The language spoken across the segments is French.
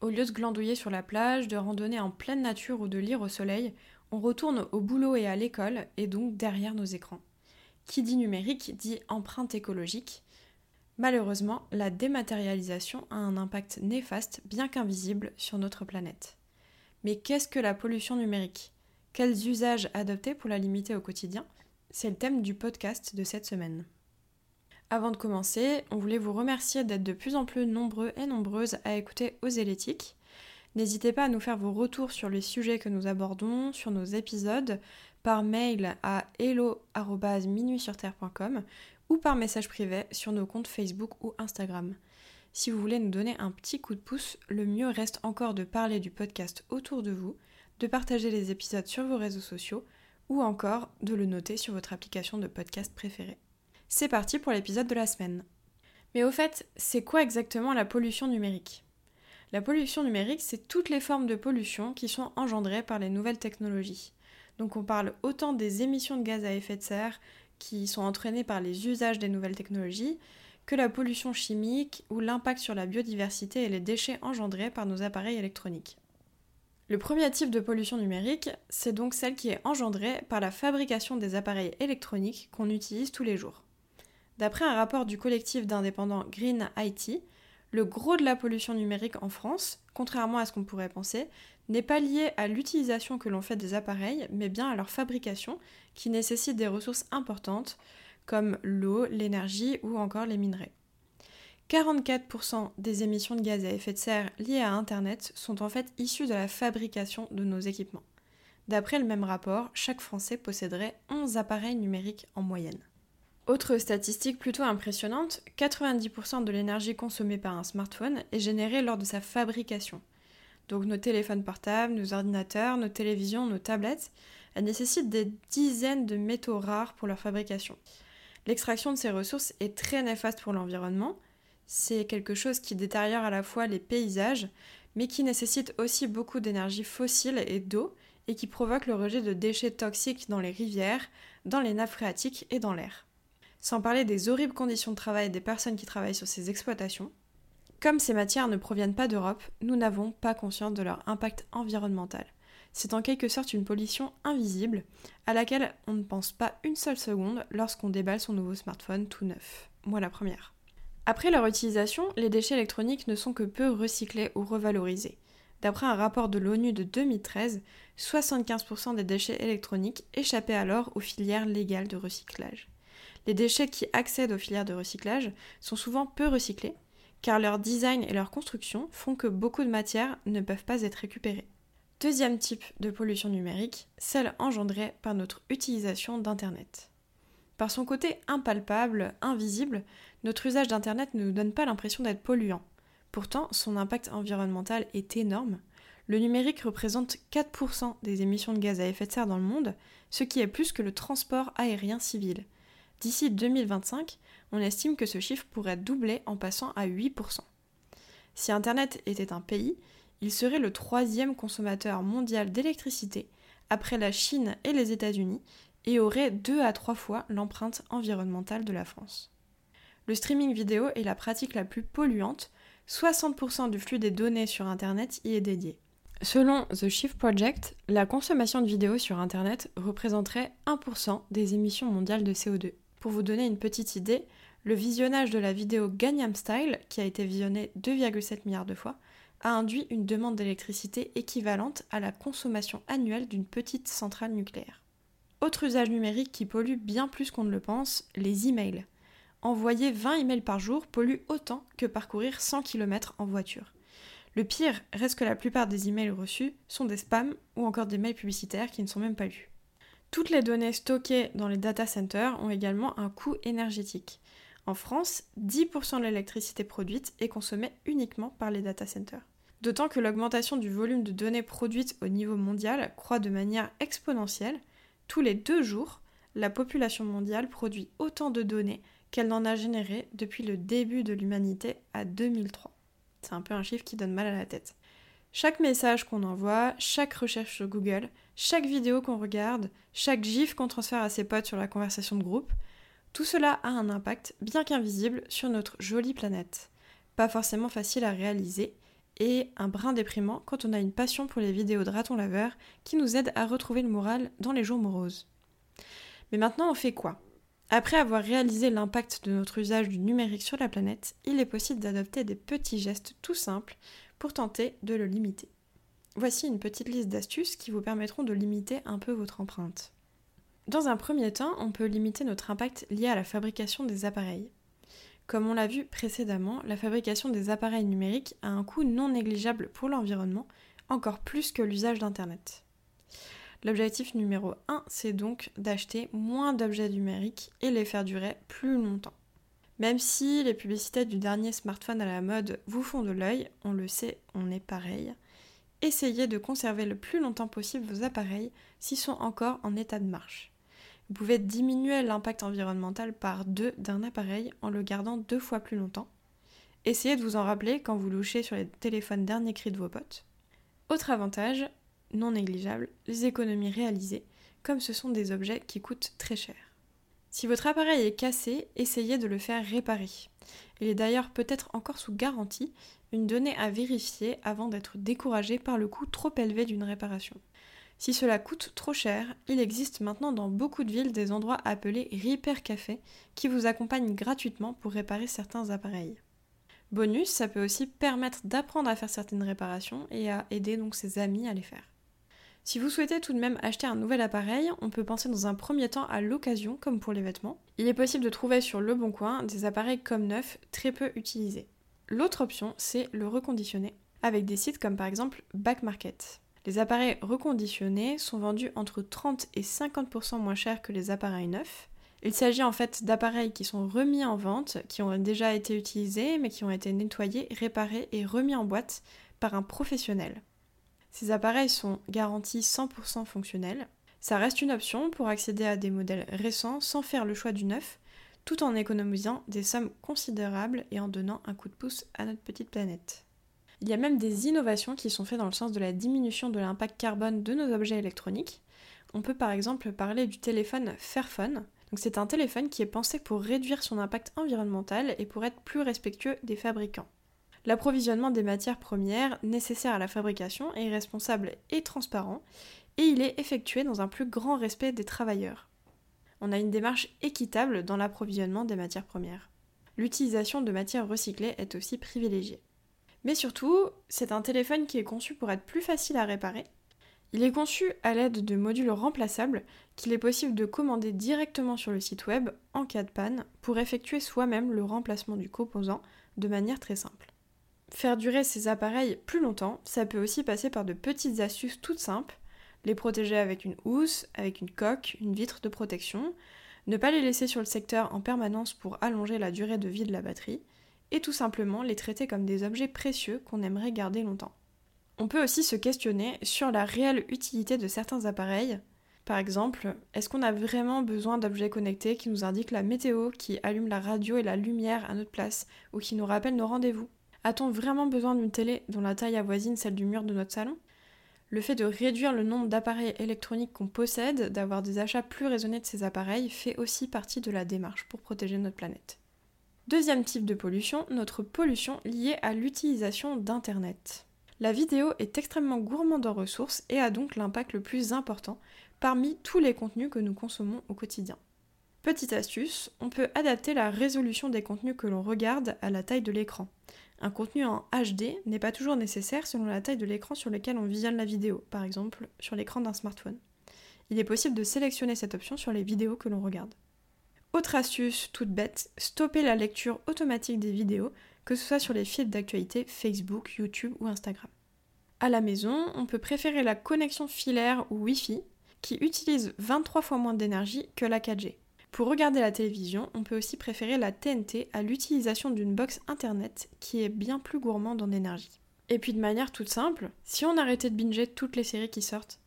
Au lieu de glandouiller sur la plage, de randonner en pleine nature ou de lire au soleil, on retourne au boulot et à l'école, et donc derrière nos écrans. Qui dit numérique dit empreinte écologique. Malheureusement, la dématérialisation a un impact néfaste, bien qu'invisible, sur notre planète. Mais qu'est-ce que la pollution numérique? Quels usages adopter pour la limiter au quotidien? C'est le thème du podcast de cette semaine. Avant de commencer, on voulait vous remercier d'être de plus en plus nombreux et nombreuses à écouter Oser l'éthique. N'hésitez pas à nous faire vos retours sur les sujets que nous abordons, sur nos épisodes, par mail à hello.minuitsurterre.com ou par message privé sur nos comptes Facebook ou Instagram. Si vous voulez nous donner un petit coup de pouce, le mieux reste encore de parler du podcast autour de vous, de partager les épisodes sur vos réseaux sociaux ou encore de le noter sur votre application de podcast préférée. C'est parti pour l'épisode de la semaine. Mais au fait, c'est quoi exactement la pollution numérique? La pollution numérique, c'est toutes les formes de pollution qui sont engendrées par les nouvelles technologies. Donc on parle autant des émissions de gaz à effet de serre qui sont entraînées par les usages des nouvelles technologies, que la pollution chimique ou l'impact sur la biodiversité et les déchets engendrés par nos appareils électroniques. Le premier type de pollution numérique, c'est donc celle qui est engendrée par la fabrication des appareils électroniques qu'on utilise tous les jours. D'après un rapport du collectif d'indépendants Green IT, le gros de la pollution numérique en France, contrairement à ce qu'on pourrait penser, n'est pas lié à l'utilisation que l'on fait des appareils, mais bien à leur fabrication, qui nécessite des ressources importantes, comme l'eau, l'énergie ou encore les minerais. 44% des émissions de gaz à effet de serre liées à Internet sont en fait issues de la fabrication de nos équipements. D'après le même rapport, chaque Français posséderait 11 appareils numériques en moyenne. Autre statistique plutôt impressionnante, 90% de l'énergie consommée par un smartphone est générée lors de sa fabrication. Donc nos téléphones portables, nos ordinateurs, nos télévisions, nos tablettes, elles nécessitent des dizaines de métaux rares pour leur fabrication. L'extraction de ces ressources est très néfaste pour l'environnement. C'est quelque chose qui détériore à la fois les paysages, mais qui nécessite aussi beaucoup d'énergie fossile et d'eau, et qui provoque le rejet de déchets toxiques dans les rivières, dans les nappes phréatiques et dans l'air sans parler des horribles conditions de travail des personnes qui travaillent sur ces exploitations. Comme ces matières ne proviennent pas d'Europe, nous n'avons pas conscience de leur impact environnemental. C'est en quelque sorte une pollution invisible à laquelle on ne pense pas une seule seconde lorsqu'on déballe son nouveau smartphone tout neuf. Moi la première. Après leur utilisation, les déchets électroniques ne sont que peu recyclés ou revalorisés. D'après un rapport de l'ONU de 2013, 75% des déchets électroniques échappaient alors aux filières légales de recyclage les déchets qui accèdent aux filières de recyclage sont souvent peu recyclés, car leur design et leur construction font que beaucoup de matières ne peuvent pas être récupérées. Deuxième type de pollution numérique, celle engendrée par notre utilisation d'Internet. Par son côté impalpable, invisible, notre usage d'Internet ne nous donne pas l'impression d'être polluant. Pourtant, son impact environnemental est énorme. Le numérique représente 4% des émissions de gaz à effet de serre dans le monde, ce qui est plus que le transport aérien civil. D'ici 2025, on estime que ce chiffre pourrait doubler en passant à 8%. Si Internet était un pays, il serait le troisième consommateur mondial d'électricité, après la Chine et les États-Unis, et aurait deux à trois fois l'empreinte environnementale de la France. Le streaming vidéo est la pratique la plus polluante, 60% du flux des données sur Internet y est dédié. Selon The Shift Project, la consommation de vidéos sur Internet représenterait 1% des émissions mondiales de CO2. Pour vous donner une petite idée, le visionnage de la vidéo Gangnam Style, qui a été visionnée 2,7 milliards de fois, a induit une demande d'électricité équivalente à la consommation annuelle d'une petite centrale nucléaire. Autre usage numérique qui pollue bien plus qu'on ne le pense, les emails. Envoyer 20 emails par jour pollue autant que parcourir 100 km en voiture. Le pire reste que la plupart des emails reçus sont des spams ou encore des mails publicitaires qui ne sont même pas lus. Toutes les données stockées dans les data centers ont également un coût énergétique. En France, 10% de l'électricité produite est consommée uniquement par les data centers. D'autant que l'augmentation du volume de données produites au niveau mondial croît de manière exponentielle. Tous les deux jours, la population mondiale produit autant de données qu'elle n'en a généré depuis le début de l'humanité à 2003. C'est un peu un chiffre qui donne mal à la tête. Chaque message qu'on envoie, chaque recherche sur Google, chaque vidéo qu'on regarde, chaque gif qu'on transfère à ses potes sur la conversation de groupe, tout cela a un impact bien qu'invisible sur notre jolie planète. Pas forcément facile à réaliser et un brin déprimant quand on a une passion pour les vidéos de ratons laveurs qui nous aident à retrouver le moral dans les jours moroses. Mais maintenant on fait quoi? Après avoir réalisé l'impact de notre usage du numérique sur la planète, il est possible d'adopter des petits gestes tout simples pour tenter de le limiter. Voici une petite liste d'astuces qui vous permettront de limiter un peu votre empreinte. Dans un premier temps, on peut limiter notre impact lié à la fabrication des appareils. Comme on l'a vu précédemment, la fabrication des appareils numériques a un coût non négligeable pour l'environnement, encore plus que l'usage d'Internet. L'objectif numéro 1, c'est donc d'acheter moins d'objets numériques et les faire durer plus longtemps. Même si les publicités du dernier smartphone à la mode vous font de l'œil, on le sait, on est pareil. Essayez de conserver le plus longtemps possible vos appareils s'ils sont encore en état de marche. Vous pouvez diminuer l'impact environnemental par deux d'un appareil en le gardant deux fois plus longtemps. Essayez de vous en rappeler quand vous louchez sur les téléphones dernier cri de vos potes. Autre avantage, non négligeable, les économies réalisées, comme ce sont des objets qui coûtent très cher. Si votre appareil est cassé, essayez de le faire réparer. Il est d'ailleurs peut-être encore sous garantie, une donnée à vérifier avant d'être découragé par le coût trop élevé d'une réparation. Si cela coûte trop cher, il existe maintenant dans beaucoup de villes des endroits appelés Repair Café qui vous accompagnent gratuitement pour réparer certains appareils. Bonus, ça peut aussi permettre d'apprendre à faire certaines réparations et à aider donc ses amis à les faire. Si vous souhaitez tout de même acheter un nouvel appareil, on peut penser dans un premier temps à l'occasion, comme pour les vêtements. Il est possible de trouver sur Le Bon Coin des appareils comme neufs très peu utilisés. L'autre option, c'est le reconditionner, avec des sites comme par exemple Back Market. Les appareils reconditionnés sont vendus entre 30 et 50% moins cher que les appareils neufs. Il s'agit en fait d'appareils qui sont remis en vente, qui ont déjà été utilisés, mais qui ont été nettoyés, réparés et remis en boîte par un professionnel. Ces appareils sont garantis 100% fonctionnels. Ça reste une option pour accéder à des modèles récents sans faire le choix du neuf, tout en économisant des sommes considérables et en donnant un coup de pouce à notre petite planète. Il y a même des innovations qui sont faites dans le sens de la diminution de l'impact carbone de nos objets électroniques. On peut par exemple parler du téléphone Fairphone. c'est un téléphone qui est pensé pour réduire son impact environnemental et pour être plus respectueux des fabricants. L'approvisionnement des matières premières nécessaires à la fabrication est responsable et transparent, et il est effectué dans un plus grand respect des travailleurs. On a une démarche équitable dans l'approvisionnement des matières premières. L'utilisation de matières recyclées est aussi privilégiée. Mais surtout, c'est un téléphone qui est conçu pour être plus facile à réparer. Il est conçu à l'aide de modules remplaçables qu'il est possible de commander directement sur le site web en cas de panne pour effectuer soi-même le remplacement du composant de manière très simple. Faire durer ces appareils plus longtemps, ça peut aussi passer par de petites astuces toutes simples, les protéger avec une housse, avec une coque, une vitre de protection, ne pas les laisser sur le secteur en permanence pour allonger la durée de vie de la batterie, et tout simplement les traiter comme des objets précieux qu'on aimerait garder longtemps. On peut aussi se questionner sur la réelle utilité de certains appareils. Par exemple, est-ce qu'on a vraiment besoin d'objets connectés qui nous indiquent la météo, qui allument la radio et la lumière à notre place, ou qui nous rappellent nos rendez-vous? A-t-on vraiment besoin d'une télé dont la taille avoisine celle du mur de notre salon? Le fait de réduire le nombre d'appareils électroniques qu'on possède, d'avoir des achats plus raisonnés de ces appareils, fait aussi partie de la démarche pour protéger notre planète. Deuxième type de pollution, notre pollution liée à l'utilisation d'Internet. La vidéo est extrêmement gourmande en ressources et a donc l'impact le plus important parmi tous les contenus que nous consommons au quotidien. Petite astuce, on peut adapter la résolution des contenus que l'on regarde à la taille de l'écran. Un contenu en HD n'est pas toujours nécessaire selon la taille de l'écran sur lequel on visionne la vidéo, par exemple sur l'écran d'un smartphone. Il est possible de sélectionner cette option sur les vidéos que l'on regarde. Autre astuce toute bête, stopper la lecture automatique des vidéos, que ce soit sur les fils d'actualité Facebook, YouTube ou Instagram. À la maison, on peut préférer la connexion filaire ou Wi-Fi, qui utilise 23 fois moins d'énergie que la 4G. Pour regarder la télévision, on peut aussi préférer la TNT à l'utilisation d'une box internet qui est bien plus gourmande en énergie. Et puis de manière toute simple, si on arrêtait de binger toutes les séries qui sortent,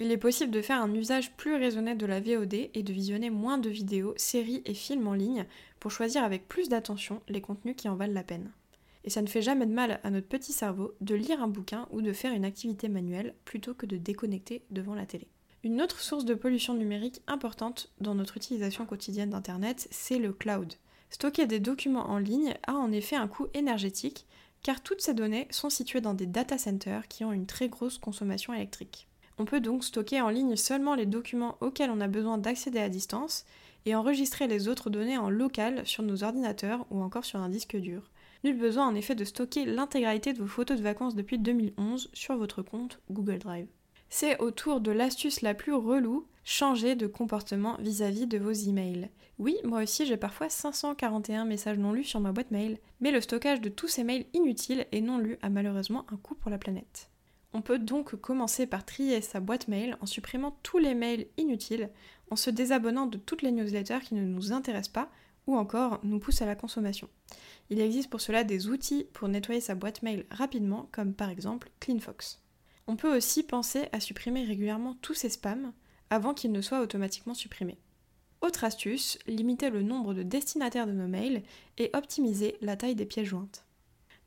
il est possible de faire un usage plus raisonné de la VOD et de visionner moins de vidéos, séries et films en ligne pour choisir avec plus d'attention les contenus qui en valent la peine. Et ça ne fait jamais de mal à notre petit cerveau de lire un bouquin ou de faire une activité manuelle plutôt que de déconnecter devant la télé. Une autre source de pollution numérique importante dans notre utilisation quotidienne d'Internet, c'est le cloud. Stocker des documents en ligne a en effet un coût énergétique car toutes ces données sont situées dans des data centers qui ont une très grosse consommation électrique. On peut donc stocker en ligne seulement les documents auxquels on a besoin d'accéder à distance et enregistrer les autres données en local sur nos ordinateurs ou encore sur un disque dur. Nul besoin en effet de stocker l'intégralité de vos photos de vacances depuis 2011 sur votre compte Google Drive. C'est autour de l'astuce la plus relou, changer de comportement vis-à-vis -vis de vos emails. Oui, moi aussi j'ai parfois 541 messages non lus sur ma boîte mail, mais le stockage de tous ces mails inutiles et non lus a malheureusement un coût pour la planète. On peut donc commencer par trier sa boîte mail en supprimant tous les mails inutiles, en se désabonnant de toutes les newsletters qui ne nous intéressent pas ou encore nous poussent à la consommation. Il existe pour cela des outils pour nettoyer sa boîte mail rapidement, comme par exemple CleanFox. On peut aussi penser à supprimer régulièrement tous ces spams avant qu'ils ne soient automatiquement supprimés. Autre astuce, limiter le nombre de destinataires de nos mails et optimiser la taille des pièces jointes.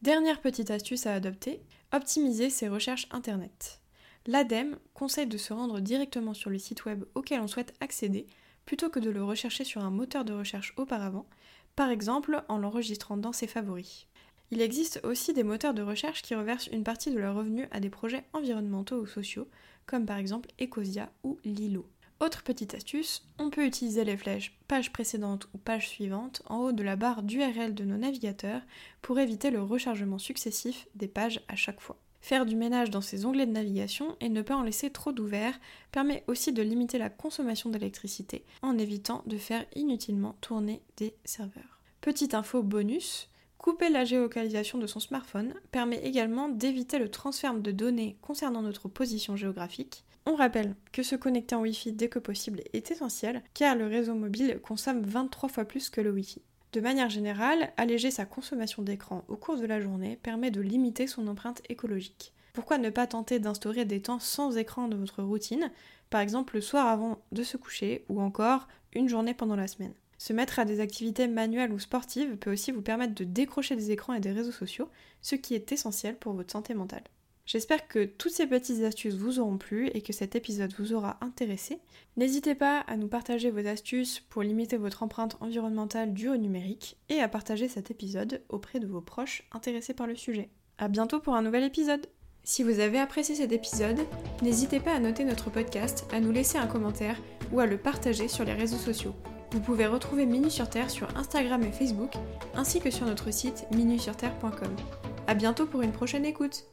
Dernière petite astuce à adopter, optimiser ses recherches Internet. L'ADEME conseille de se rendre directement sur le site web auquel on souhaite accéder plutôt que de le rechercher sur un moteur de recherche auparavant, par exemple en l'enregistrant dans ses favoris. Il existe aussi des moteurs de recherche qui reversent une partie de leurs revenus à des projets environnementaux ou sociaux, comme par exemple Ecosia ou Lilo. Autre petite astuce, on peut utiliser les flèches page précédente ou page suivante en haut de la barre d'URL de nos navigateurs pour éviter le rechargement successif des pages à chaque fois. Faire du ménage dans ces onglets de navigation et ne pas en laisser trop d'ouverts permet aussi de limiter la consommation d'électricité en évitant de faire inutilement tourner des serveurs. Petite info bonus, couper la géolocalisation de son smartphone permet également d'éviter le transfert de données concernant notre position géographique on rappelle que se connecter en Wi-Fi dès que possible est essentiel car le réseau mobile consomme 23 fois plus que le Wi-Fi. De manière générale, alléger sa consommation d'écran au cours de la journée permet de limiter son empreinte écologique. Pourquoi ne pas tenter d'instaurer des temps sans écran dans votre routine, par exemple le soir avant de se coucher ou encore une journée pendant la semaine? Se mettre à des activités manuelles ou sportives peut aussi vous permettre de décrocher des écrans et des réseaux sociaux, ce qui est essentiel pour votre santé mentale. J'espère que toutes ces petites astuces vous auront plu et que cet épisode vous aura intéressé. N'hésitez pas à nous partager vos astuces pour limiter votre empreinte environnementale due au numérique et à partager cet épisode auprès de vos proches intéressés par le sujet. A bientôt pour un nouvel épisode Si vous avez apprécié cet épisode, n'hésitez pas à noter notre podcast, à nous laisser un commentaire ou à le partager sur les réseaux sociaux. Vous pouvez retrouver Minu sur Terre sur Instagram et Facebook, ainsi que sur notre site minusurterre.com. A bientôt pour une prochaine écoute